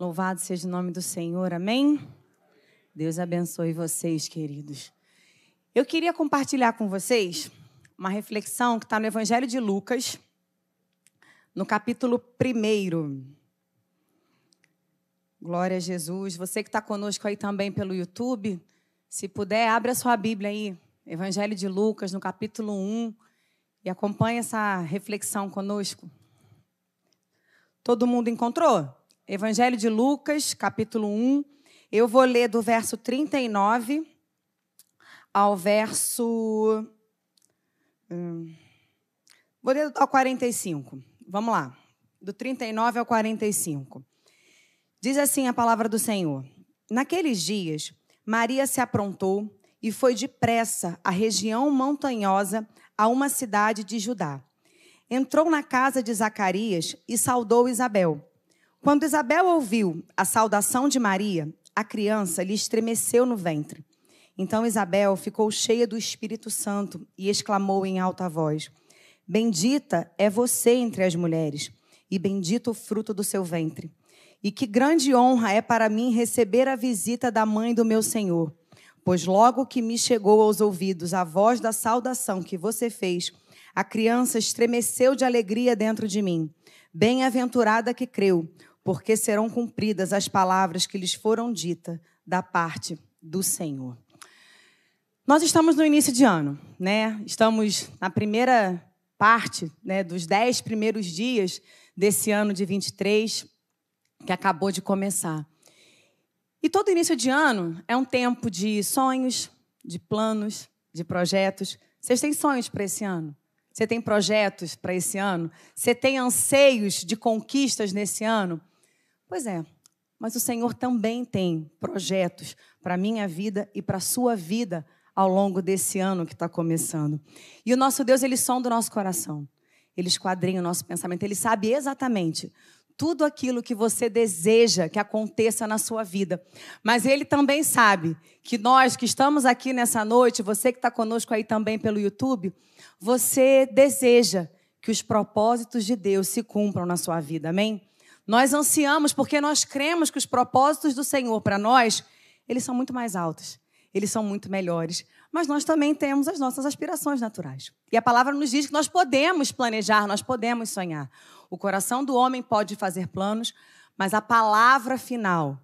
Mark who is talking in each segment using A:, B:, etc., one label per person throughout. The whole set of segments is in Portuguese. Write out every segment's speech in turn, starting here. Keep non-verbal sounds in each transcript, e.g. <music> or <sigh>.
A: Louvado seja o nome do Senhor, amém? Deus abençoe vocês, queridos. Eu queria compartilhar com vocês uma reflexão que está no Evangelho de Lucas, no capítulo 1. Glória a Jesus. Você que está conosco aí também pelo YouTube, se puder, abre a sua Bíblia aí, Evangelho de Lucas, no capítulo 1, e acompanhe essa reflexão conosco. Todo mundo encontrou? Evangelho de Lucas, capítulo 1. Eu vou ler do verso 39 ao verso. Hum, vou ler ao 45. Vamos lá. Do 39 ao 45. Diz assim a palavra do Senhor: Naqueles dias, Maria se aprontou e foi depressa à região montanhosa, a uma cidade de Judá. Entrou na casa de Zacarias e saudou Isabel. Quando Isabel ouviu a saudação de Maria, a criança lhe estremeceu no ventre. Então Isabel ficou cheia do Espírito Santo e exclamou em alta voz: Bendita é você entre as mulheres, e bendito o fruto do seu ventre. E que grande honra é para mim receber a visita da mãe do meu Senhor. Pois logo que me chegou aos ouvidos a voz da saudação que você fez, a criança estremeceu de alegria dentro de mim. Bem-aventurada que creu, porque serão cumpridas as palavras que lhes foram ditas da parte do Senhor. Nós estamos no início de ano, né? Estamos na primeira parte né, dos dez primeiros dias desse ano de 23, que acabou de começar. E todo início de ano é um tempo de sonhos, de planos, de projetos. Vocês têm sonhos para esse ano? Você tem projetos para esse ano? Você tem anseios de conquistas nesse ano? Pois é, mas o Senhor também tem projetos para a minha vida e para a sua vida ao longo desse ano que está começando. E o nosso Deus, ele sonda o nosso coração. Ele esquadrinha o nosso pensamento. Ele sabe exatamente tudo aquilo que você deseja que aconteça na sua vida. Mas ele também sabe que nós que estamos aqui nessa noite, você que está conosco aí também pelo YouTube, você deseja que os propósitos de Deus se cumpram na sua vida. Amém? Nós ansiamos porque nós cremos que os propósitos do Senhor para nós, eles são muito mais altos, eles são muito melhores. Mas nós também temos as nossas aspirações naturais. E a palavra nos diz que nós podemos planejar, nós podemos sonhar. O coração do homem pode fazer planos, mas a palavra final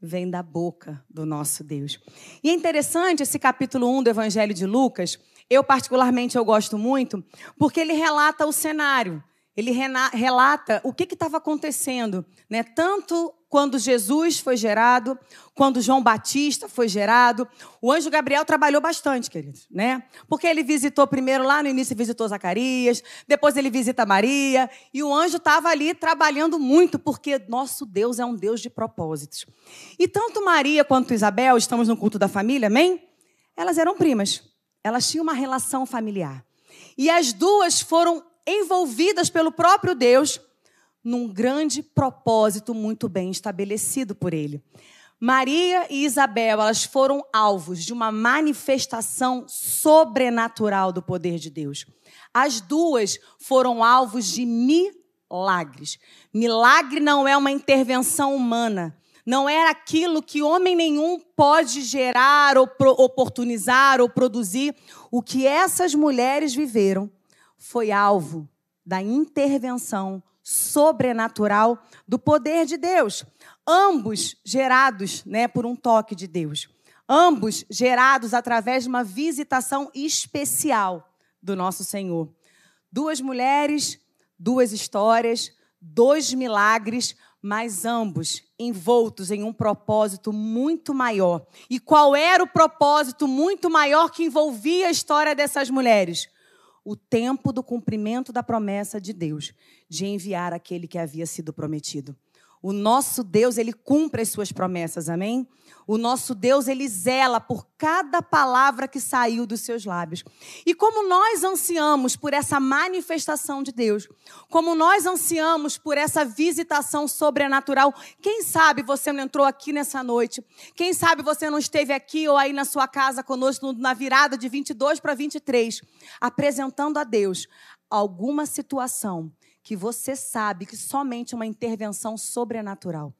A: vem da boca do nosso Deus. E é interessante esse capítulo 1 do Evangelho de Lucas, eu particularmente eu gosto muito, porque ele relata o cenário ele relata o que estava acontecendo, né? tanto quando Jesus foi gerado, quando João Batista foi gerado. O anjo Gabriel trabalhou bastante, queridos, né? Porque ele visitou primeiro lá no início visitou Zacarias, depois ele visita Maria, e o anjo estava ali trabalhando muito, porque nosso Deus é um Deus de propósitos. E tanto Maria quanto Isabel, estamos no culto da família, amém? Elas eram primas. Elas tinham uma relação familiar. E as duas foram envolvidas pelo próprio Deus num grande propósito muito bem estabelecido por ele. Maria e Isabel, elas foram alvos de uma manifestação sobrenatural do poder de Deus. As duas foram alvos de milagres. Milagre não é uma intervenção humana. Não é aquilo que homem nenhum pode gerar, ou oportunizar ou produzir. O que essas mulheres viveram foi alvo da intervenção sobrenatural do poder de Deus. Ambos gerados né, por um toque de Deus. Ambos gerados através de uma visitação especial do nosso Senhor. Duas mulheres, duas histórias, dois milagres, mas ambos envoltos em um propósito muito maior. E qual era o propósito muito maior que envolvia a história dessas mulheres? O tempo do cumprimento da promessa de Deus de enviar aquele que havia sido prometido. O nosso Deus, ele cumpre as suas promessas, amém? O nosso Deus, ele zela por cada palavra que saiu dos seus lábios. E como nós ansiamos por essa manifestação de Deus, como nós ansiamos por essa visitação sobrenatural, quem sabe você não entrou aqui nessa noite, quem sabe você não esteve aqui ou aí na sua casa conosco na virada de 22 para 23, apresentando a Deus alguma situação que você sabe que somente uma intervenção sobrenatural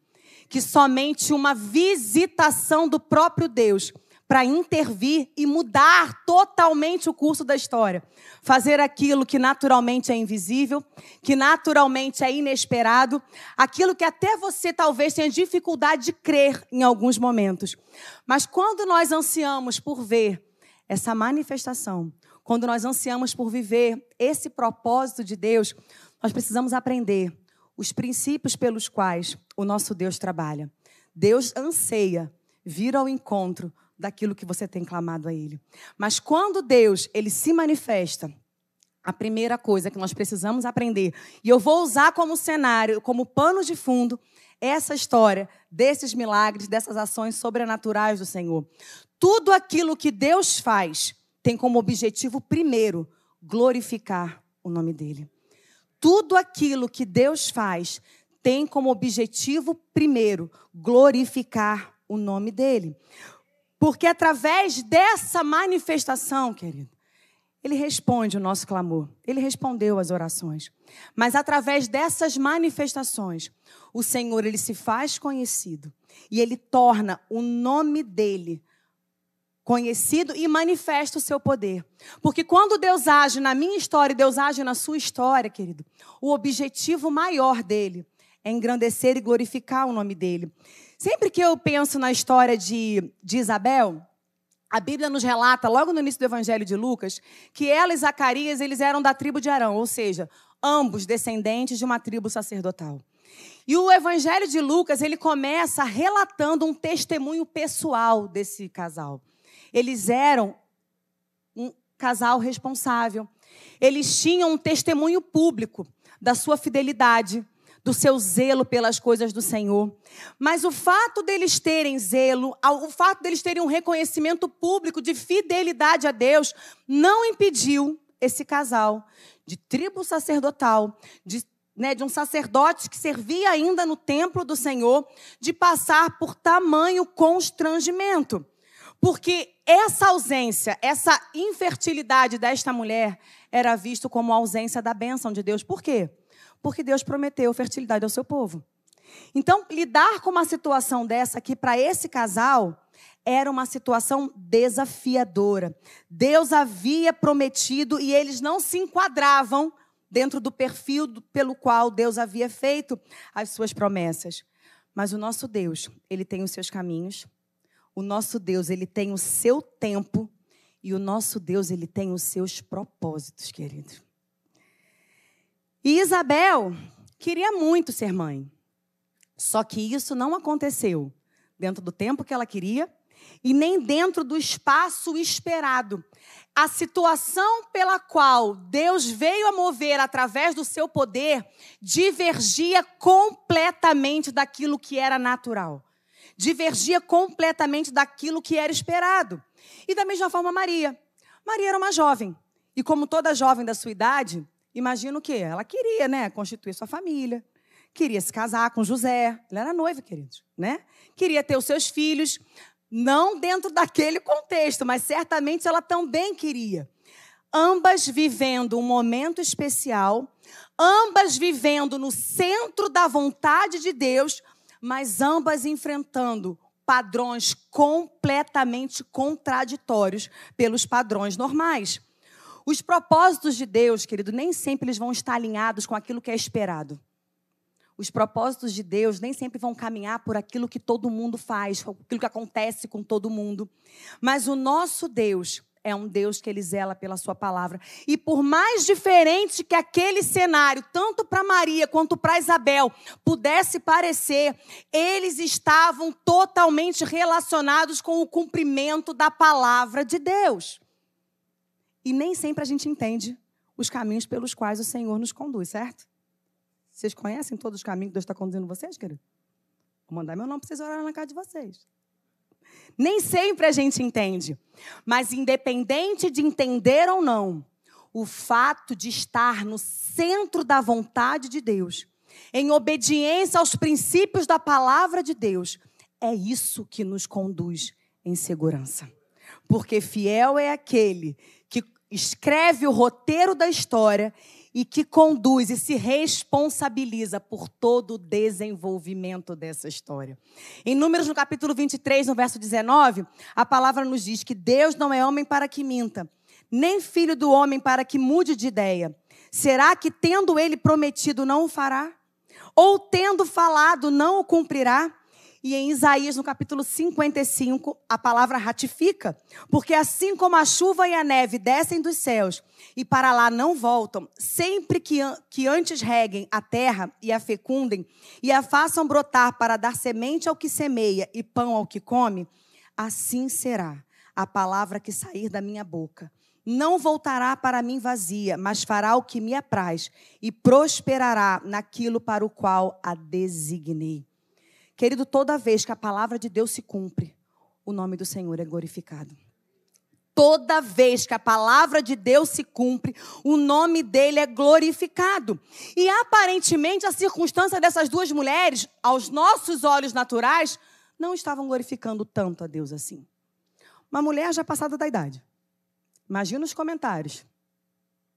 A: que somente uma visitação do próprio Deus para intervir e mudar totalmente o curso da história. Fazer aquilo que naturalmente é invisível, que naturalmente é inesperado, aquilo que até você talvez tenha dificuldade de crer em alguns momentos. Mas quando nós ansiamos por ver essa manifestação, quando nós ansiamos por viver esse propósito de Deus, nós precisamos aprender os princípios pelos quais o nosso Deus trabalha. Deus anseia vir ao encontro daquilo que você tem clamado a Ele. Mas quando Deus ele se manifesta, a primeira coisa que nós precisamos aprender, e eu vou usar como cenário, como pano de fundo, essa história desses milagres, dessas ações sobrenaturais do Senhor. Tudo aquilo que Deus faz tem como objetivo primeiro glorificar o nome dele. Tudo aquilo que Deus faz tem como objetivo primeiro glorificar o nome dele. Porque através dessa manifestação, querido, ele responde o nosso clamor. Ele respondeu as orações. Mas através dessas manifestações, o Senhor ele se faz conhecido e ele torna o nome dele conhecido e manifesta o seu poder. Porque quando Deus age na minha história e Deus age na sua história, querido, o objetivo maior dele é engrandecer e glorificar o nome dele. Sempre que eu penso na história de, de Isabel, a Bíblia nos relata, logo no início do Evangelho de Lucas, que ela e Zacarias eles eram da tribo de Arão, ou seja, ambos descendentes de uma tribo sacerdotal. E o Evangelho de Lucas ele começa relatando um testemunho pessoal desse casal. Eles eram um casal responsável. Eles tinham um testemunho público da sua fidelidade, do seu zelo pelas coisas do Senhor. Mas o fato deles terem zelo, o fato deles terem um reconhecimento público de fidelidade a Deus, não impediu esse casal de tribo sacerdotal, de, né, de um sacerdote que servia ainda no templo do Senhor, de passar por tamanho constrangimento. Porque essa ausência, essa infertilidade desta mulher era visto como ausência da bênção de Deus. Por quê? porque Deus prometeu fertilidade ao seu povo. Então, lidar com uma situação dessa aqui para esse casal era uma situação desafiadora. Deus havia prometido e eles não se enquadravam dentro do perfil pelo qual Deus havia feito as suas promessas. Mas o nosso Deus, ele tem os seus caminhos. O nosso Deus, ele tem o seu tempo e o nosso Deus, ele tem os seus propósitos, querido. E Isabel queria muito ser mãe. Só que isso não aconteceu dentro do tempo que ela queria e nem dentro do espaço esperado. A situação pela qual Deus veio a mover através do seu poder divergia completamente daquilo que era natural. Divergia completamente daquilo que era esperado. E da mesma forma, Maria. Maria era uma jovem. E como toda jovem da sua idade, Imagina o quê? Ela queria, né, constituir sua família, queria se casar com José. Ela era noiva, queridos, né? Queria ter os seus filhos, não dentro daquele contexto, mas certamente ela também queria. Ambas vivendo um momento especial, ambas vivendo no centro da vontade de Deus, mas ambas enfrentando padrões completamente contraditórios pelos padrões normais. Os propósitos de Deus, querido, nem sempre eles vão estar alinhados com aquilo que é esperado. Os propósitos de Deus nem sempre vão caminhar por aquilo que todo mundo faz, aquilo que acontece com todo mundo. Mas o nosso Deus é um Deus que ele zela pela sua palavra. E por mais diferente que aquele cenário, tanto para Maria quanto para Isabel, pudesse parecer, eles estavam totalmente relacionados com o cumprimento da palavra de Deus. E nem sempre a gente entende os caminhos pelos quais o Senhor nos conduz, certo? Vocês conhecem todos os caminhos que Deus está conduzindo vocês, querido? Vou mandar meu nome para vocês orarem na casa de vocês. Nem sempre a gente entende. Mas independente de entender ou não, o fato de estar no centro da vontade de Deus, em obediência aos princípios da palavra de Deus, é isso que nos conduz em segurança. Porque fiel é aquele que escreve o roteiro da história e que conduz e se responsabiliza por todo o desenvolvimento dessa história. Em Números, no capítulo 23, no verso 19, a palavra nos diz que Deus não é homem para que minta, nem filho do homem para que mude de ideia. Será que, tendo ele prometido, não o fará? Ou tendo falado, não o cumprirá? E em Isaías, no capítulo 55, a palavra ratifica. Porque assim como a chuva e a neve descem dos céus e para lá não voltam, sempre que, que antes reguem a terra e a fecundem e a façam brotar para dar semente ao que semeia e pão ao que come, assim será a palavra que sair da minha boca. Não voltará para mim vazia, mas fará o que me apraz e prosperará naquilo para o qual a designei. Querido, toda vez que a palavra de Deus se cumpre, o nome do Senhor é glorificado. Toda vez que a palavra de Deus se cumpre, o nome dele é glorificado. E aparentemente a circunstância dessas duas mulheres, aos nossos olhos naturais, não estavam glorificando tanto a Deus assim. Uma mulher já passada da idade. Imagina os comentários.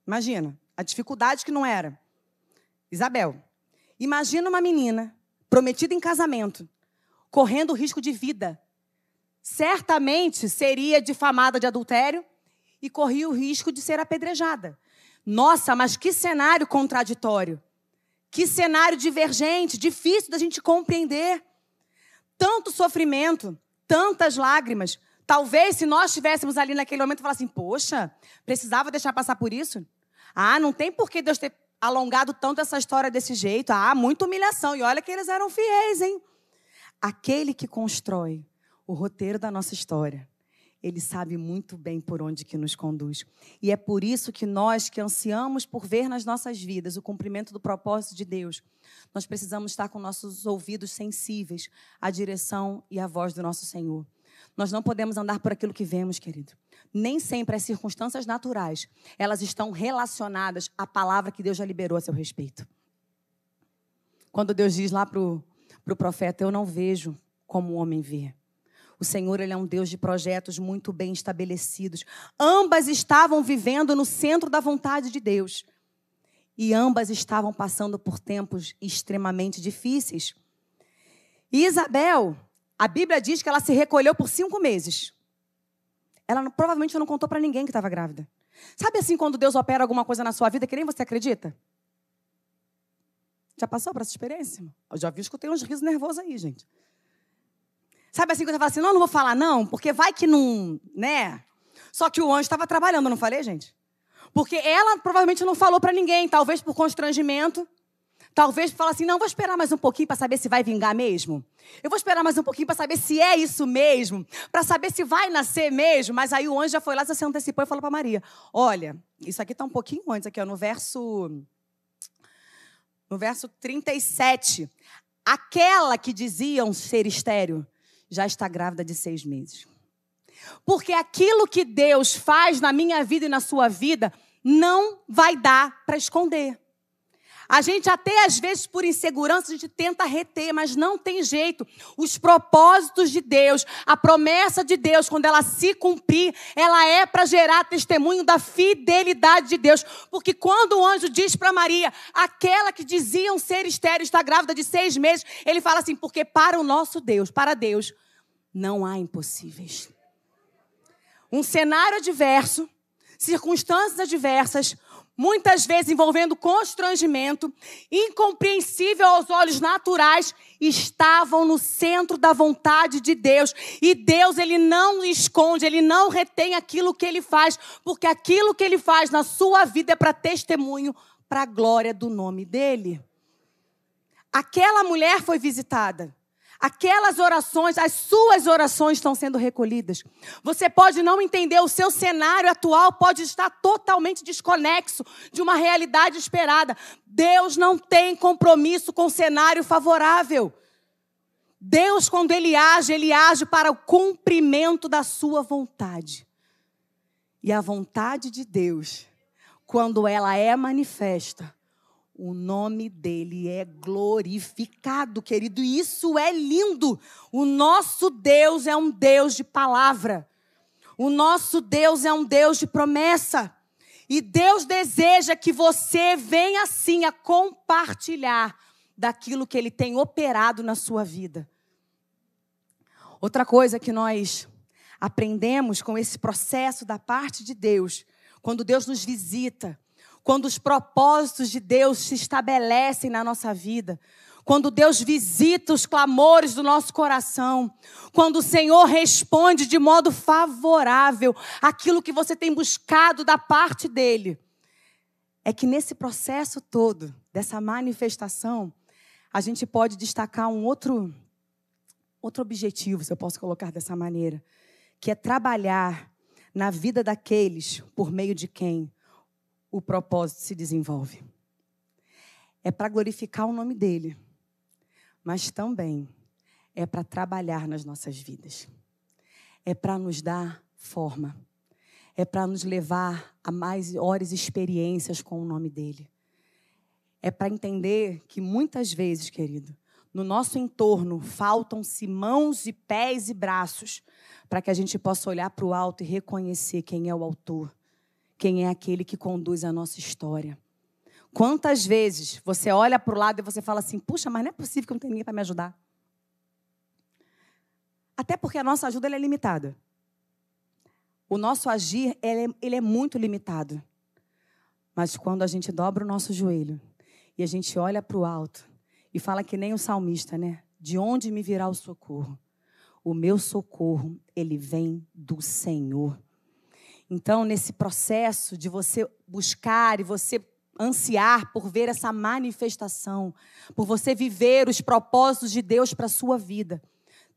A: Imagina a dificuldade que não era. Isabel. Imagina uma menina prometida em casamento, correndo risco de vida, certamente seria difamada de adultério e corria o risco de ser apedrejada. Nossa, mas que cenário contraditório. Que cenário divergente, difícil da gente compreender. Tanto sofrimento, tantas lágrimas. Talvez se nós estivéssemos ali naquele momento e assim, poxa, precisava deixar passar por isso? Ah, não tem por que Deus ter alongado tanto essa história desse jeito. Ah, muita humilhação. E olha que eles eram fiéis, hein? Aquele que constrói o roteiro da nossa história, ele sabe muito bem por onde que nos conduz. E é por isso que nós que ansiamos por ver nas nossas vidas o cumprimento do propósito de Deus, nós precisamos estar com nossos ouvidos sensíveis à direção e à voz do nosso Senhor. Nós não podemos andar por aquilo que vemos, querido. Nem sempre as circunstâncias naturais, elas estão relacionadas à palavra que Deus já liberou a seu respeito. Quando Deus diz lá para o pro profeta, eu não vejo como o homem vê. O Senhor, Ele é um Deus de projetos muito bem estabelecidos. Ambas estavam vivendo no centro da vontade de Deus. E ambas estavam passando por tempos extremamente difíceis. E Isabel, a Bíblia diz que ela se recolheu por cinco meses. Ela provavelmente não contou para ninguém que estava grávida. Sabe assim quando Deus opera alguma coisa na sua vida que nem você acredita? Já passou por essa experiência? Eu já vi, escutei uns risos nervosos aí, gente. Sabe assim quando você fala assim, não, não vou falar não, porque vai que não, né? Só que o anjo estava trabalhando, não falei, gente? Porque ela provavelmente não falou para ninguém, talvez por constrangimento. Talvez fala assim: não, vou esperar mais um pouquinho para saber se vai vingar mesmo. Eu vou esperar mais um pouquinho para saber se é isso mesmo, para saber se vai nascer mesmo. Mas aí o anjo já foi lá, já se antecipou e falou para Maria: olha, isso aqui está um pouquinho antes, aqui, ó, no verso. No verso 37. Aquela que diziam ser estéreo já está grávida de seis meses. Porque aquilo que Deus faz na minha vida e na sua vida não vai dar para esconder. A gente até às vezes por insegurança a gente tenta reter, mas não tem jeito. Os propósitos de Deus, a promessa de Deus, quando ela se cumprir, ela é para gerar testemunho da fidelidade de Deus. Porque quando o anjo diz para Maria, aquela que diziam ser estéreo está grávida de seis meses, ele fala assim: porque para o nosso Deus, para Deus, não há impossíveis. Um cenário adverso, circunstâncias adversas, muitas vezes envolvendo constrangimento, incompreensível aos olhos naturais, estavam no centro da vontade de Deus. E Deus, ele não esconde, ele não retém aquilo que ele faz, porque aquilo que ele faz na sua vida é para testemunho, para a glória do nome dele. Aquela mulher foi visitada. Aquelas orações, as suas orações estão sendo recolhidas. Você pode não entender, o seu cenário atual pode estar totalmente desconexo de uma realidade esperada. Deus não tem compromisso com cenário favorável. Deus, quando Ele age, Ele age para o cumprimento da sua vontade. E a vontade de Deus, quando ela é manifesta, o nome dele é glorificado, querido. E isso é lindo. O nosso Deus é um Deus de palavra. O nosso Deus é um Deus de promessa. E Deus deseja que você venha assim a compartilhar daquilo que Ele tem operado na sua vida. Outra coisa que nós aprendemos com esse processo da parte de Deus, quando Deus nos visita, quando os propósitos de Deus se estabelecem na nossa vida, quando Deus visita os clamores do nosso coração, quando o Senhor responde de modo favorável aquilo que você tem buscado da parte dele, é que nesse processo todo, dessa manifestação, a gente pode destacar um outro, outro objetivo, se eu posso colocar dessa maneira, que é trabalhar na vida daqueles por meio de quem o propósito se desenvolve. É para glorificar o nome dele mas também é para trabalhar nas nossas vidas. É para nos dar forma. É para nos levar a maiores experiências com o nome dele. É para entender que muitas vezes, querido, no nosso entorno faltam-se mãos e pés e braços para que a gente possa olhar para o alto e reconhecer quem é o autor, quem é aquele que conduz a nossa história. Quantas vezes você olha para o lado e você fala assim: puxa, mas não é possível que não tenha ninguém para me ajudar? Até porque a nossa ajuda é limitada. O nosso agir ele é, ele é muito limitado. Mas quando a gente dobra o nosso joelho e a gente olha para o alto e fala que nem o salmista, né? De onde me virá o socorro? O meu socorro, ele vem do Senhor. Então, nesse processo de você buscar e você ansiar por ver essa manifestação, por você viver os propósitos de Deus para a sua vida.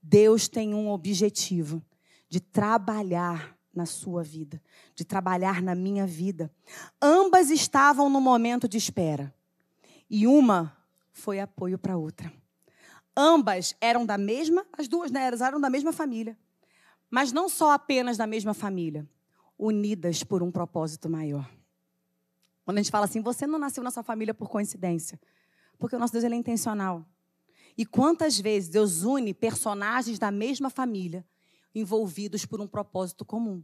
A: Deus tem um objetivo de trabalhar na sua vida, de trabalhar na minha vida. Ambas estavam no momento de espera. E uma foi apoio para a outra. Ambas eram da mesma, as duas né, eram da mesma família. Mas não só apenas da mesma família, unidas por um propósito maior. Quando a gente fala assim, você não nasceu na sua família por coincidência. Porque o nosso Deus ele é intencional. E quantas vezes Deus une personagens da mesma família envolvidos por um propósito comum?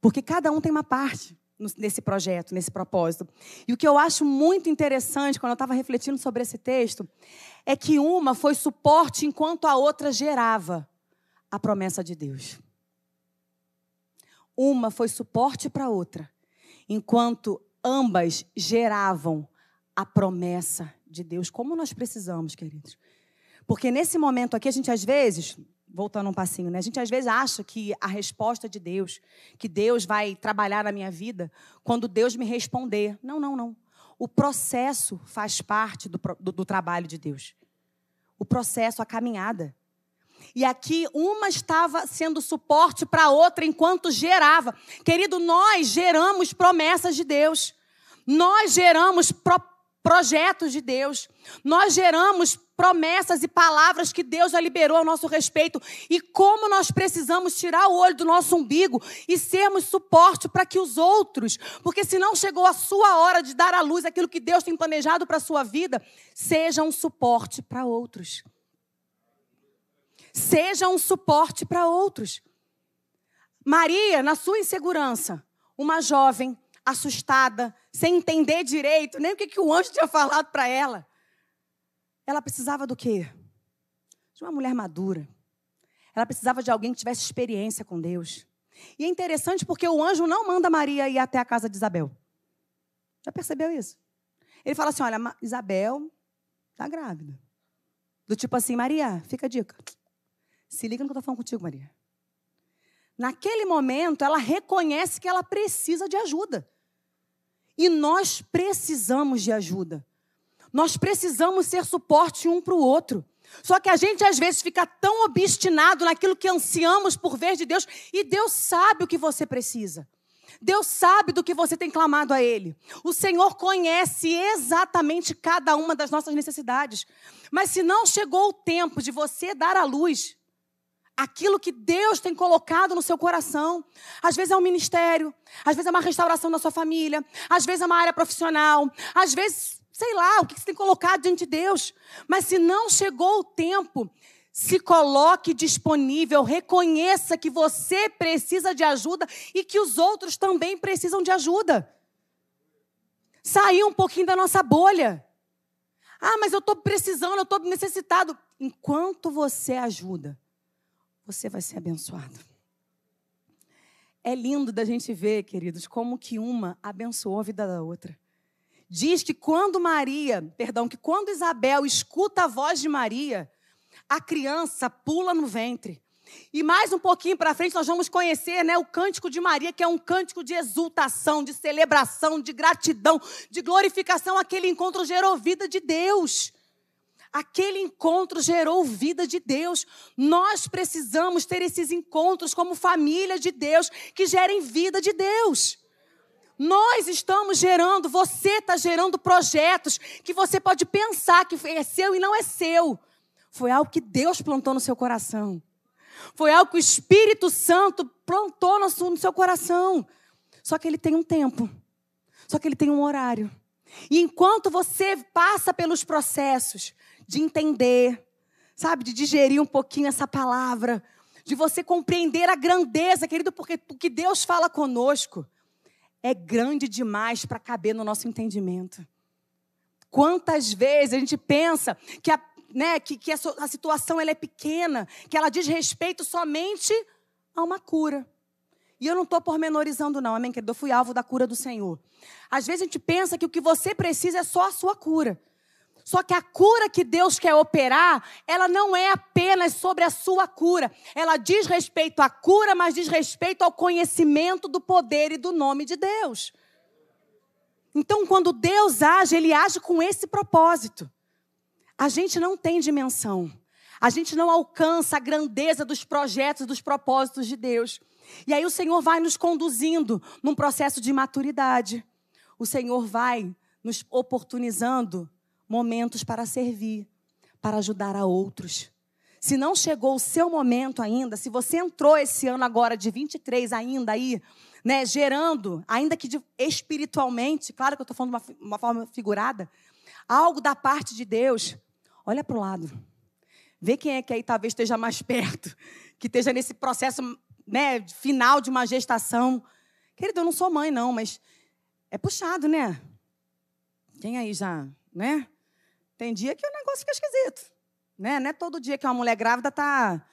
A: Porque cada um tem uma parte nesse projeto, nesse propósito. E o que eu acho muito interessante quando eu estava refletindo sobre esse texto é que uma foi suporte enquanto a outra gerava a promessa de Deus. Uma foi suporte para a outra enquanto ambas geravam a promessa de Deus, como nós precisamos, queridos. Porque nesse momento aqui, a gente às vezes, voltando um passinho, né? A gente às vezes acha que a resposta de Deus, que Deus vai trabalhar na minha vida quando Deus me responder. Não, não, não. O processo faz parte do, do, do trabalho de Deus. O processo, a caminhada. E aqui uma estava sendo suporte para a outra enquanto gerava. Querido, nós geramos promessas de Deus. Nós geramos pro projetos de Deus. Nós geramos promessas e palavras que Deus já liberou a nosso respeito. E como nós precisamos tirar o olho do nosso umbigo e sermos suporte para que os outros, porque se não chegou a sua hora de dar à luz aquilo que Deus tem planejado para a sua vida, sejam um suporte para outros. Seja um suporte para outros. Maria, na sua insegurança, uma jovem assustada, sem entender direito, nem o que, que o anjo tinha falado para ela. Ela precisava do quê? De uma mulher madura. Ela precisava de alguém que tivesse experiência com Deus. E é interessante porque o anjo não manda Maria ir até a casa de Isabel. Já percebeu isso? Ele fala assim: olha, Isabel está grávida. Do tipo assim, Maria, fica a dica. Se liga no que eu estou falando contigo, Maria. Naquele momento, ela reconhece que ela precisa de ajuda. E nós precisamos de ajuda. Nós precisamos ser suporte um para o outro. Só que a gente às vezes fica tão obstinado naquilo que ansiamos por ver de Deus, e Deus sabe o que você precisa. Deus sabe do que você tem clamado a Ele. O Senhor conhece exatamente cada uma das nossas necessidades. Mas se não chegou o tempo de você dar à luz aquilo que Deus tem colocado no seu coração. Às vezes é um ministério, às vezes é uma restauração da sua família, às vezes é uma área profissional, às vezes, sei lá, o que você tem colocado diante de Deus. Mas se não chegou o tempo, Se coloque disponível, reconheça que você precisa de ajuda e que os outros também precisam de ajuda. Sair um pouquinho da nossa bolha. Ah, mas eu estou precisando, eu estou necessitado. Enquanto você ajuda, você vai ser abençoado. É lindo da gente ver, queridos, como que uma abençoou a vida da outra. Diz que quando Maria, perdão, que quando Isabel escuta a voz de Maria, a criança pula no ventre. E mais um pouquinho para frente nós vamos conhecer né, o cântico de Maria, que é um cântico de exultação, de celebração, de gratidão, de glorificação. Aquele encontro gerou vida de Deus. Aquele encontro gerou vida de Deus. Nós precisamos ter esses encontros como família de Deus, que gerem vida de Deus. Nós estamos gerando, você está gerando projetos que você pode pensar que é seu e não é seu. Foi algo que Deus plantou no seu coração. Foi algo que o Espírito Santo plantou no seu coração. Só que ele tem um tempo. Só que ele tem um horário. E enquanto você passa pelos processos de entender, sabe, de digerir um pouquinho essa palavra, de você compreender a grandeza, querido, porque o que Deus fala conosco é grande demais para caber no nosso entendimento. Quantas vezes a gente pensa que a né, que, que a, a situação ela é pequena, que ela diz respeito somente a uma cura. E eu não estou pormenorizando, não, amém, querido? Eu fui alvo da cura do Senhor. Às vezes a gente pensa que o que você precisa é só a sua cura. Só que a cura que Deus quer operar, ela não é apenas sobre a sua cura. Ela diz respeito à cura, mas diz respeito ao conhecimento do poder e do nome de Deus. Então, quando Deus age, ele age com esse propósito. A gente não tem dimensão. A gente não alcança a grandeza dos projetos, dos propósitos de Deus. E aí o Senhor vai nos conduzindo num processo de maturidade. O Senhor vai nos oportunizando momentos para servir, para ajudar a outros. Se não chegou o seu momento ainda, se você entrou esse ano agora de 23 ainda aí, né, gerando, ainda que espiritualmente, claro que eu estou falando de uma, uma forma figurada, algo da parte de Deus, olha para o lado. Vê quem é que aí talvez esteja mais perto, que esteja nesse processo né, final de uma gestação. Querido, eu não sou mãe, não, mas é puxado, né? Quem aí já, né? Tem dia que o negócio fica esquisito. Né? Não é todo dia que uma mulher grávida está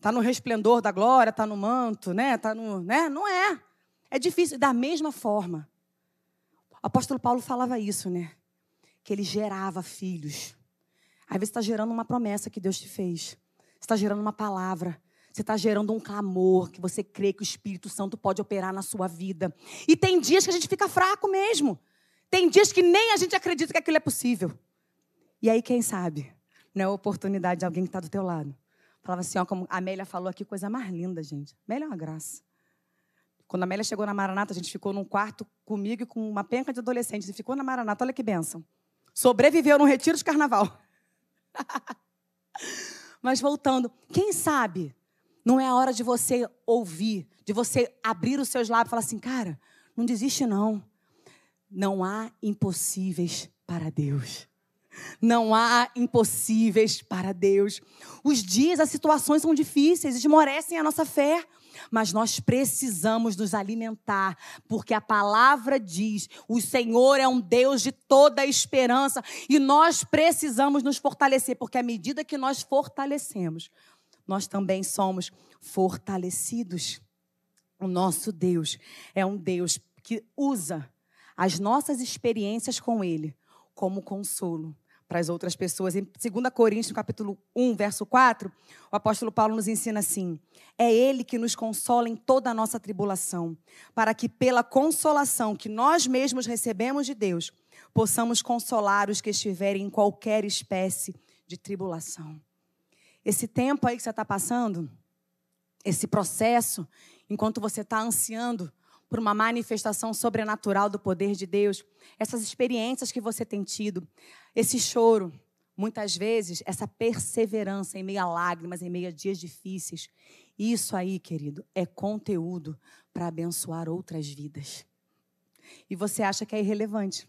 A: tá no resplendor da glória, está no manto, né? Tá no, né? Não é. É difícil. Da mesma forma, o apóstolo Paulo falava isso, né? Que ele gerava filhos. Às vezes está gerando uma promessa que Deus te fez. Você está gerando uma palavra. Você está gerando um clamor que você crê que o Espírito Santo pode operar na sua vida. E tem dias que a gente fica fraco mesmo. Tem dias que nem a gente acredita que aquilo é possível. E aí, quem sabe, não é a oportunidade de alguém que está do teu lado. Falava assim, ó, como a Amélia falou aqui, coisa mais linda, gente. Amélia é uma graça. Quando a Amélia chegou na Maranata, a gente ficou num quarto comigo e com uma penca de adolescentes. E ficou na Maranata, olha que bênção. Sobreviveu num retiro de carnaval. <laughs> Mas voltando, quem sabe não é a hora de você ouvir, de você abrir os seus lábios e falar assim, cara, não desiste não. Não há impossíveis para Deus. Não há impossíveis para Deus. Os dias, as situações são difíceis, esmorecem a nossa fé. Mas nós precisamos nos alimentar, porque a palavra diz: o Senhor é um Deus de toda esperança e nós precisamos nos fortalecer, porque à medida que nós fortalecemos, nós também somos fortalecidos. O nosso Deus é um Deus que usa as nossas experiências com Ele como consolo para as outras pessoas. Em 2 Coríntios, capítulo 1, verso 4, o apóstolo Paulo nos ensina assim: É Ele que nos consola em toda a nossa tribulação, para que pela consolação que nós mesmos recebemos de Deus, possamos consolar os que estiverem em qualquer espécie de tribulação. Esse tempo aí que você está passando, esse processo, enquanto você está ansiando por uma manifestação sobrenatural do poder de Deus, essas experiências que você tem tido, esse choro, muitas vezes, essa perseverança em meio a lágrimas, em meio a dias difíceis, isso aí, querido, é conteúdo para abençoar outras vidas. E você acha que é irrelevante.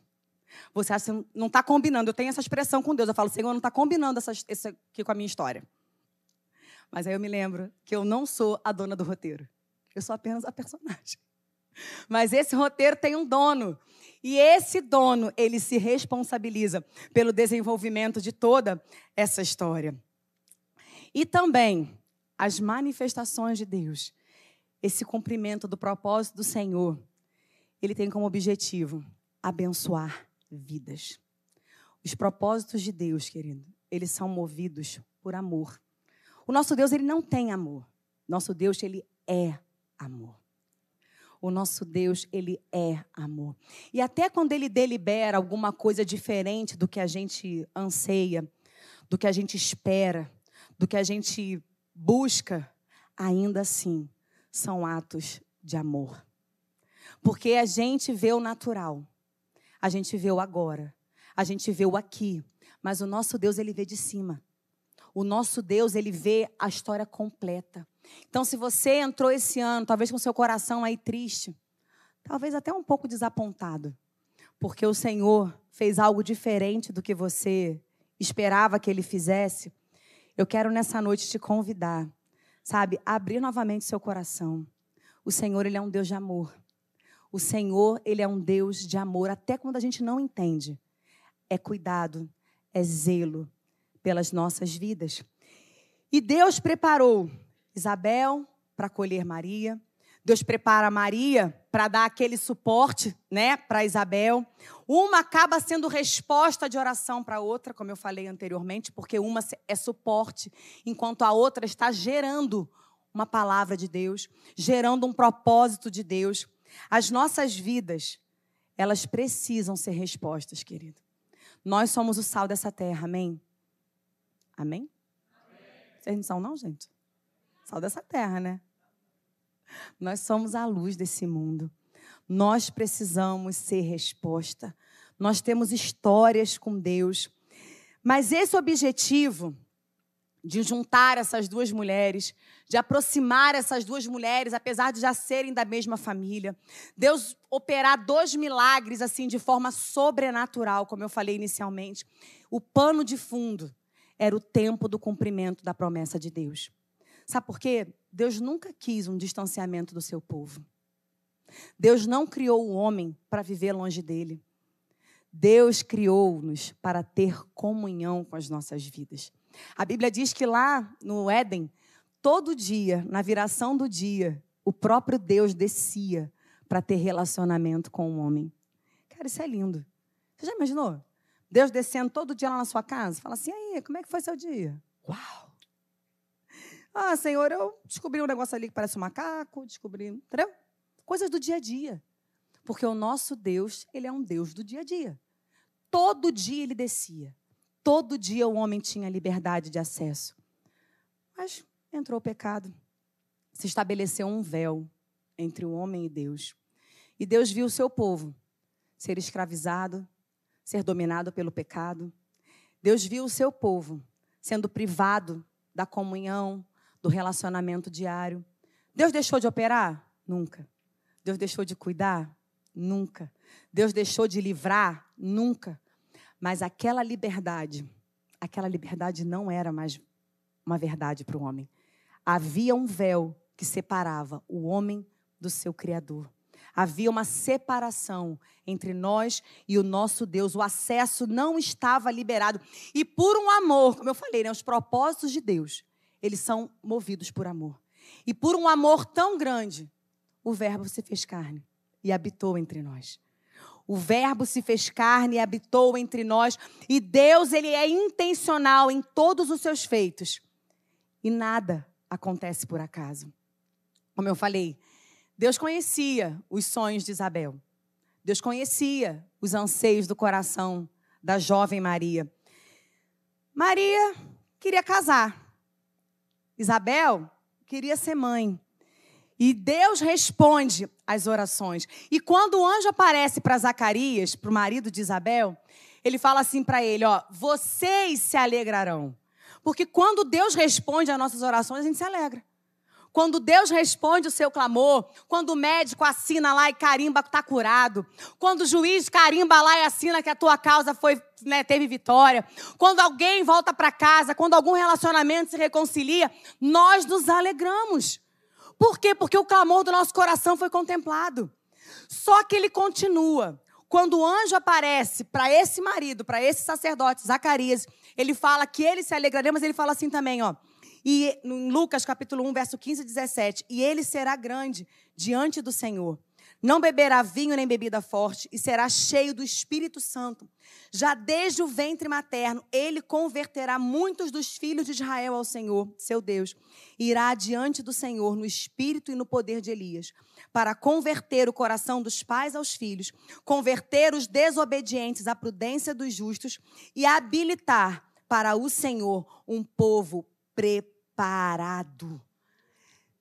A: Você acha que não está combinando. Eu tenho essa expressão com Deus. Eu falo, Senhor, não está combinando essa, essa aqui com a minha história. Mas aí eu me lembro que eu não sou a dona do roteiro. Eu sou apenas a personagem. Mas esse roteiro tem um dono. E esse dono, ele se responsabiliza pelo desenvolvimento de toda essa história. E também as manifestações de Deus, esse cumprimento do propósito do Senhor, ele tem como objetivo abençoar vidas. Os propósitos de Deus, querido, eles são movidos por amor. O nosso Deus, ele não tem amor. Nosso Deus, ele é amor. O nosso Deus, ele é amor. E até quando ele delibera alguma coisa diferente do que a gente anseia, do que a gente espera, do que a gente busca, ainda assim são atos de amor. Porque a gente vê o natural, a gente vê o agora, a gente vê o aqui, mas o nosso Deus, ele vê de cima. O nosso Deus, ele vê a história completa. Então, se você entrou esse ano, talvez com seu coração aí triste, talvez até um pouco desapontado, porque o Senhor fez algo diferente do que você esperava que ele fizesse, eu quero nessa noite te convidar, sabe, abrir novamente seu coração. O Senhor, ele é um Deus de amor. O Senhor, ele é um Deus de amor, até quando a gente não entende. É cuidado, é zelo pelas nossas vidas. E Deus preparou Isabel para acolher Maria. Deus prepara Maria para dar aquele suporte, né, para Isabel. Uma acaba sendo resposta de oração para a outra, como eu falei anteriormente, porque uma é suporte, enquanto a outra está gerando uma palavra de Deus, gerando um propósito de Deus. As nossas vidas, elas precisam ser respostas, querido. Nós somos o sal dessa terra, amém? Amém? amém. Vocês não são, não, gente? Sal dessa terra, né? Nós somos a luz desse mundo. Nós precisamos ser resposta. Nós temos histórias com Deus. Mas esse objetivo de juntar essas duas mulheres, de aproximar essas duas mulheres, apesar de já serem da mesma família. Deus operar dois milagres assim de forma sobrenatural, como eu falei inicialmente. O pano de fundo era o tempo do cumprimento da promessa de Deus. Sabe por quê? Deus nunca quis um distanciamento do seu povo. Deus não criou o homem para viver longe dele. Deus criou-nos para ter comunhão com as nossas vidas. A Bíblia diz que lá no Éden, todo dia, na viração do dia, o próprio Deus descia para ter relacionamento com o homem. Cara, isso é lindo. Você já imaginou? Deus descendo todo dia lá na sua casa? Fala assim, aí, como é que foi seu dia? Uau! Ah, Senhor, eu descobri um negócio ali que parece um macaco, descobri, entendeu? Coisas do dia a dia. Porque o nosso Deus, ele é um Deus do dia a dia. Todo dia ele descia. Todo dia o homem tinha liberdade de acesso. Mas entrou o pecado. Se estabeleceu um véu entre o homem e Deus. E Deus viu o seu povo ser escravizado, ser dominado pelo pecado. Deus viu o seu povo sendo privado da comunhão, do relacionamento diário. Deus deixou de operar? Nunca. Deus deixou de cuidar? Nunca. Deus deixou de livrar? Nunca. Mas aquela liberdade, aquela liberdade não era mais uma verdade para o homem. Havia um véu que separava o homem do seu Criador. Havia uma separação entre nós e o nosso Deus. O acesso não estava liberado. E por um amor, como eu falei, né, os propósitos de Deus, eles são movidos por amor. E por um amor tão grande, o Verbo se fez carne e habitou entre nós. O Verbo se fez carne e habitou entre nós. E Deus, ele é intencional em todos os seus feitos. E nada acontece por acaso. Como eu falei, Deus conhecia os sonhos de Isabel. Deus conhecia os anseios do coração da jovem Maria. Maria queria casar. Isabel queria ser mãe. E Deus responde às orações. E quando o anjo aparece para Zacarias, para o marido de Isabel, ele fala assim para ele: ó, vocês se alegrarão. Porque quando Deus responde às nossas orações, a gente se alegra. Quando Deus responde o seu clamor, quando o médico assina lá e carimba que está curado, quando o juiz carimba lá e assina que a tua causa foi, né, teve vitória, quando alguém volta para casa, quando algum relacionamento se reconcilia, nós nos alegramos. Por quê? Porque o clamor do nosso coração foi contemplado. Só que ele continua. Quando o anjo aparece para esse marido, para esse sacerdote, Zacarias, ele fala que ele se alegraria, mas ele fala assim também, ó. E em Lucas capítulo 1, verso 15 e 17, e ele será grande diante do Senhor. Não beberá vinho nem bebida forte e será cheio do Espírito Santo. Já desde o ventre materno, ele converterá muitos dos filhos de Israel ao Senhor, seu Deus. Irá diante do Senhor no espírito e no poder de Elias, para converter o coração dos pais aos filhos, converter os desobedientes à prudência dos justos e habilitar para o Senhor um povo preparado.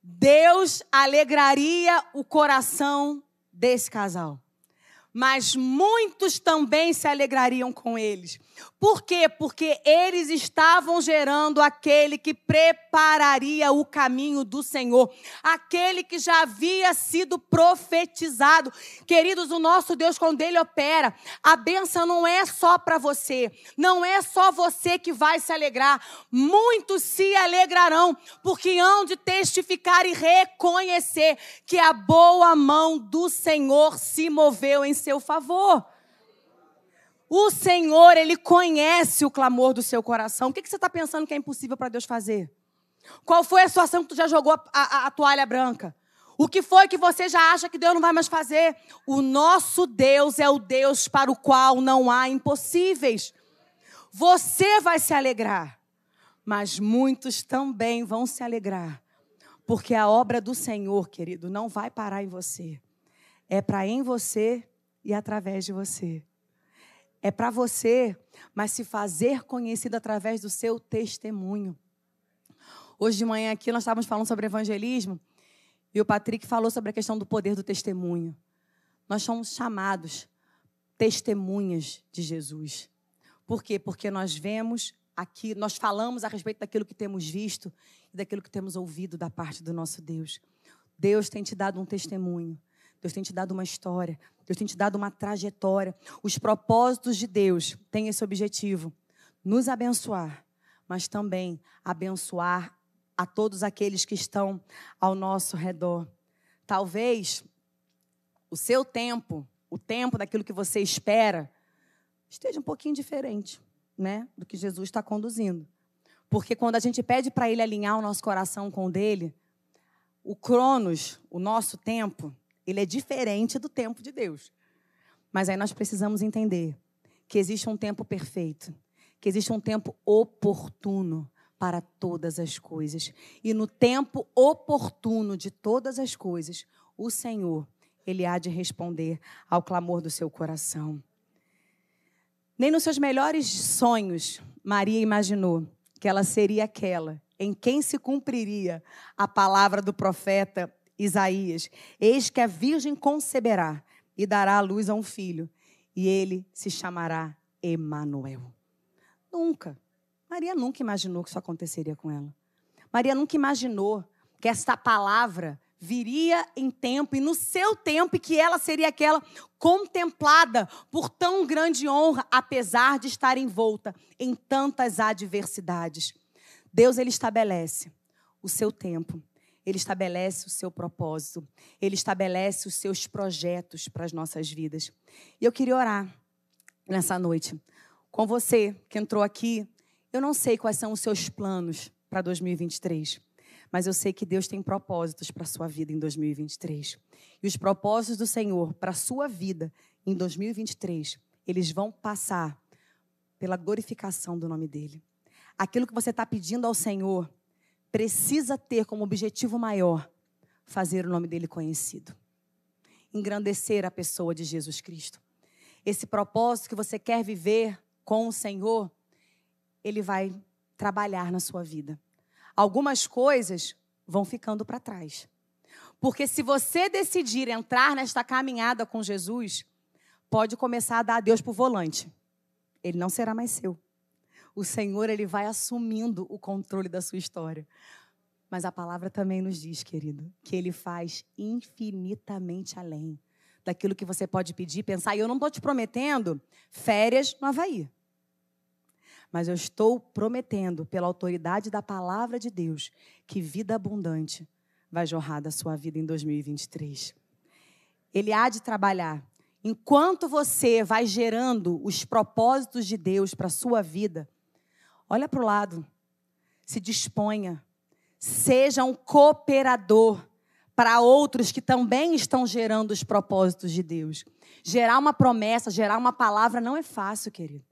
A: Deus alegraria o coração desse casal mas muitos também se alegrariam com eles. Por quê? Porque eles estavam gerando aquele que prepararia o caminho do Senhor, aquele que já havia sido profetizado. Queridos, o nosso Deus, quando Ele opera, a benção não é só para você, não é só você que vai se alegrar, muitos se alegrarão, porque hão de testificar e reconhecer que a boa mão do Senhor se moveu em seu favor. O Senhor, Ele conhece o clamor do seu coração. O que, que você está pensando que é impossível para Deus fazer? Qual foi a situação que tu já jogou a, a, a toalha branca? O que foi que você já acha que Deus não vai mais fazer? O nosso Deus é o Deus para o qual não há impossíveis. Você vai se alegrar, mas muitos também vão se alegrar, porque a obra do Senhor, querido, não vai parar em você. É para em você e através de você. É para você, mas se fazer conhecido através do seu testemunho. Hoje de manhã aqui nós estávamos falando sobre evangelismo e o Patrick falou sobre a questão do poder do testemunho. Nós somos chamados testemunhas de Jesus. Por quê? Porque nós vemos aqui, nós falamos a respeito daquilo que temos visto e daquilo que temos ouvido da parte do nosso Deus. Deus tem te dado um testemunho. Deus tem te dado uma história, Deus tem te dado uma trajetória. Os propósitos de Deus têm esse objetivo: nos abençoar, mas também abençoar a todos aqueles que estão ao nosso redor. Talvez o seu tempo, o tempo daquilo que você espera, esteja um pouquinho diferente, né, do que Jesus está conduzindo. Porque quando a gente pede para Ele alinhar o nosso coração com o dele, o Cronos, o nosso tempo, ele é diferente do tempo de Deus. Mas aí nós precisamos entender que existe um tempo perfeito, que existe um tempo oportuno para todas as coisas. E no tempo oportuno de todas as coisas, o Senhor, ele há de responder ao clamor do seu coração. Nem nos seus melhores sonhos, Maria imaginou que ela seria aquela em quem se cumpriria a palavra do profeta Isaías: Eis que a virgem conceberá e dará à luz a um filho, e ele se chamará Emanuel. Nunca. Maria nunca imaginou que isso aconteceria com ela. Maria nunca imaginou que esta palavra viria em tempo e no seu tempo e que ela seria aquela contemplada por tão grande honra, apesar de estar envolta em tantas adversidades. Deus ele estabelece o seu tempo ele estabelece o seu propósito, ele estabelece os seus projetos para as nossas vidas. E eu queria orar nessa noite com você que entrou aqui. Eu não sei quais são os seus planos para 2023, mas eu sei que Deus tem propósitos para a sua vida em 2023. E os propósitos do Senhor para a sua vida em 2023, eles vão passar pela glorificação do nome dEle. Aquilo que você está pedindo ao Senhor, precisa ter como objetivo maior fazer o nome dele conhecido. Engrandecer a pessoa de Jesus Cristo. Esse propósito que você quer viver com o Senhor, ele vai trabalhar na sua vida. Algumas coisas vão ficando para trás. Porque se você decidir entrar nesta caminhada com Jesus, pode começar a dar adeus para o volante. Ele não será mais seu o Senhor ele vai assumindo o controle da sua história. Mas a palavra também nos diz, querido, que ele faz infinitamente além daquilo que você pode pedir, pensar. E eu não estou te prometendo férias no Havaí. Mas eu estou prometendo, pela autoridade da palavra de Deus, que vida abundante vai jorrar da sua vida em 2023. Ele há de trabalhar. Enquanto você vai gerando os propósitos de Deus para a sua vida, olha para o lado, se disponha, seja um cooperador para outros que também estão gerando os propósitos de Deus. Gerar uma promessa, gerar uma palavra não é fácil, querido.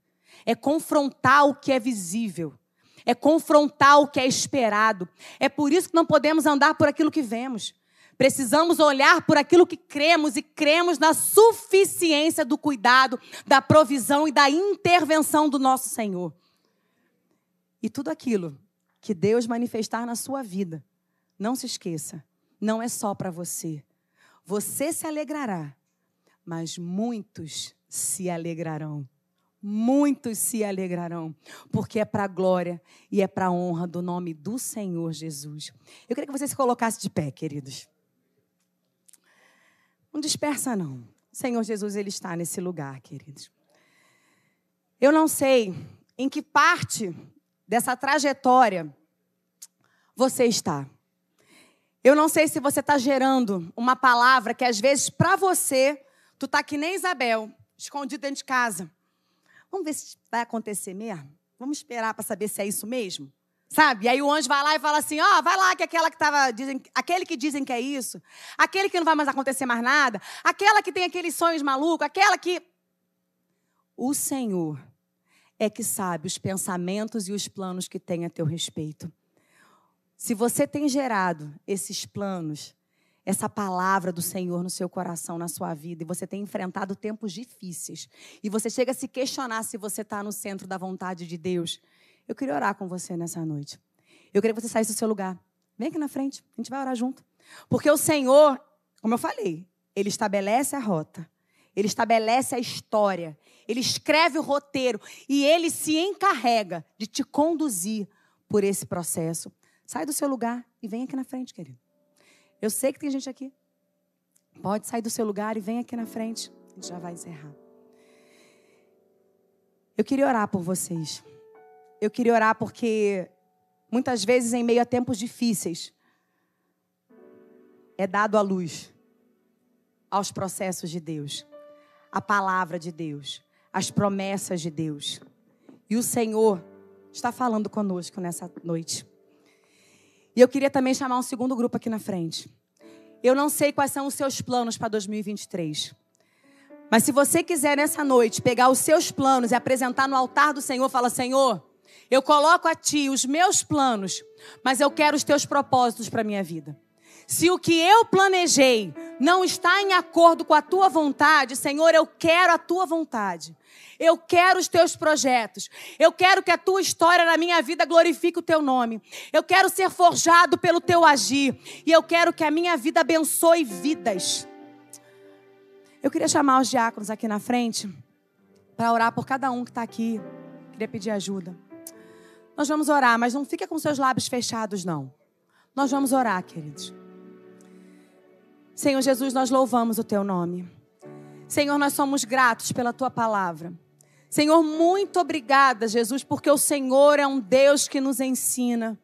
A: É confrontar o que é visível. É confrontar o que é esperado. É por isso que não podemos andar por aquilo que vemos. Precisamos olhar por aquilo que cremos e cremos na suficiência do cuidado, da provisão e da intervenção do nosso Senhor. E tudo aquilo que Deus manifestar na sua vida, não se esqueça, não é só para você. Você se alegrará, mas muitos se alegrarão. Muitos se alegrarão, porque é para a glória e é para a honra do nome do Senhor Jesus. Eu queria que você se colocasse de pé, queridos. Não dispersa, não. O Senhor Jesus, Ele está nesse lugar, queridos. Eu não sei em que parte dessa trajetória você está. Eu não sei se você está gerando uma palavra que às vezes para você, tu tá que nem Isabel, escondido dentro de casa. Vamos ver se vai acontecer mesmo? Vamos esperar para saber se é isso mesmo? Sabe? E aí o anjo vai lá e fala assim: ó, oh, vai lá que aquela que tava dizem, aquele que dizem que é isso, aquele que não vai mais acontecer mais nada, aquela que tem aqueles sonhos malucos, aquela que o Senhor é que sabe os pensamentos e os planos que tem a teu respeito. Se você tem gerado esses planos, essa palavra do Senhor no seu coração, na sua vida, e você tem enfrentado tempos difíceis, e você chega a se questionar se você está no centro da vontade de Deus, eu queria orar com você nessa noite. Eu queria que você saísse do seu lugar. Vem aqui na frente, a gente vai orar junto. Porque o Senhor, como eu falei, Ele estabelece a rota, Ele estabelece a história, Ele escreve o roteiro, e Ele se encarrega de te conduzir por esse processo. Sai do seu lugar e vem aqui na frente, querido. Eu sei que tem gente aqui. Pode sair do seu lugar e vem aqui na frente. A gente já vai encerrar. Eu queria orar por vocês. Eu queria orar porque muitas vezes em meio a tempos difíceis é dado a luz aos processos de Deus, a palavra de Deus, as promessas de Deus. E o Senhor está falando conosco nessa noite. E eu queria também chamar um segundo grupo aqui na frente. Eu não sei quais são os seus planos para 2023. Mas se você quiser nessa noite pegar os seus planos e apresentar no altar do Senhor, fala: Senhor, eu coloco a Ti os meus planos, mas eu quero os Teus propósitos para a minha vida. Se o que eu planejei não está em acordo com a tua vontade, Senhor, eu quero a tua vontade. Eu quero os teus projetos. Eu quero que a tua história na minha vida glorifique o teu nome. Eu quero ser forjado pelo teu agir. E eu quero que a minha vida abençoe vidas. Eu queria chamar os diáconos aqui na frente para orar por cada um que está aqui. Queria pedir ajuda. Nós vamos orar, mas não fica com seus lábios fechados, não. Nós vamos orar, queridos. Senhor Jesus, nós louvamos o teu nome. Senhor, nós somos gratos pela tua palavra. Senhor, muito obrigada, Jesus, porque o Senhor é um Deus que nos ensina,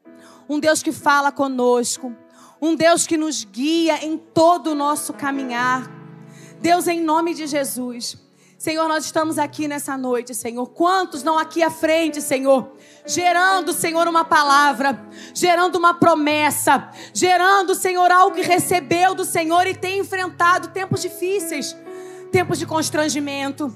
A: um Deus que fala conosco, um Deus que nos guia em todo o nosso caminhar. Deus, em nome de Jesus. Senhor, nós estamos aqui nessa noite, Senhor. Quantos não aqui à frente, Senhor? Gerando, Senhor, uma palavra, gerando uma promessa, gerando, Senhor, algo que recebeu do Senhor e tem enfrentado tempos difíceis, tempos de constrangimento,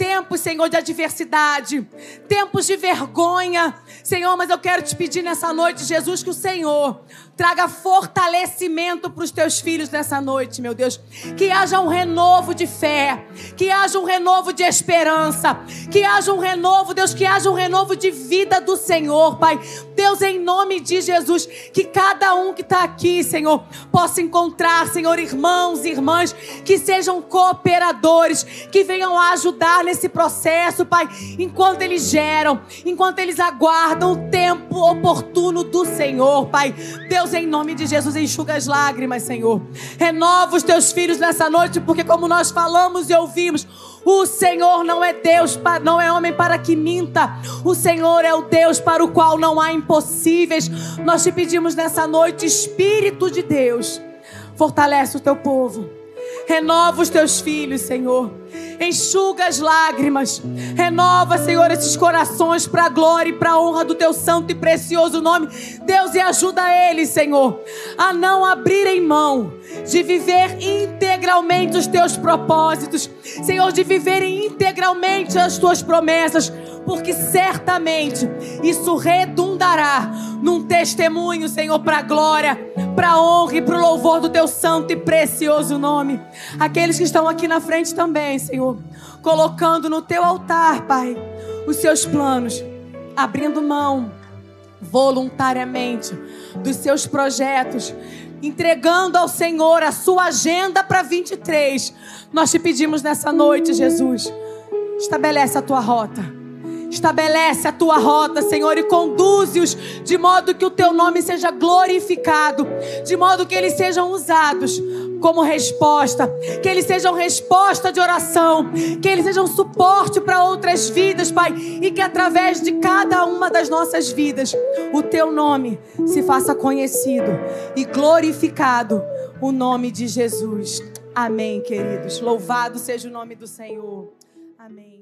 A: tempos, Senhor, de adversidade, tempos de vergonha. Senhor, mas eu quero te pedir nessa noite, Jesus, que o Senhor traga fortalecimento para os teus filhos nessa noite, meu Deus. Que haja um renovo de fé, que haja um renovo de esperança, que haja um renovo, Deus, que haja um renovo de vida do Senhor, Pai. Deus, em nome de Jesus, que cada um que está aqui, Senhor, possa encontrar, Senhor, irmãos e irmãs que sejam cooperadores, que venham ajudar ajudar nesse processo, Pai, enquanto eles geram, enquanto eles aguardam o tempo oportuno do Senhor, Pai. Deus, em nome de Jesus, enxuga as lágrimas, Senhor. Renova os teus filhos nessa noite, porque como nós falamos e ouvimos, o Senhor não é Deus, não é homem para que minta. O Senhor é o Deus para o qual não há impossíveis. Nós te pedimos nessa noite, Espírito de Deus, fortalece o teu povo. Renova os teus filhos, Senhor. Enxuga as lágrimas, renova, Senhor, esses corações para a glória e para a honra do teu santo e precioso nome. Deus, e ajuda eles, Senhor, a não abrirem mão de viver integralmente os teus propósitos, Senhor, de viverem integralmente as tuas promessas, porque certamente isso redundará num testemunho, Senhor, para a glória, para a honra e para o louvor do teu santo e precioso nome. Aqueles que estão aqui na frente também, Senhor, colocando no teu altar, Pai, os seus planos, abrindo mão voluntariamente dos seus projetos, entregando ao Senhor a sua agenda para 23. Nós te pedimos nessa noite, Jesus, estabelece a tua rota Estabelece a tua rota, Senhor, e conduze-os de modo que o teu nome seja glorificado, de modo que eles sejam usados como resposta, que eles sejam resposta de oração, que eles sejam suporte para outras vidas, Pai, e que através de cada uma das nossas vidas o teu nome se faça conhecido e glorificado, o nome de Jesus. Amém, queridos. Louvado seja o nome do Senhor. Amém.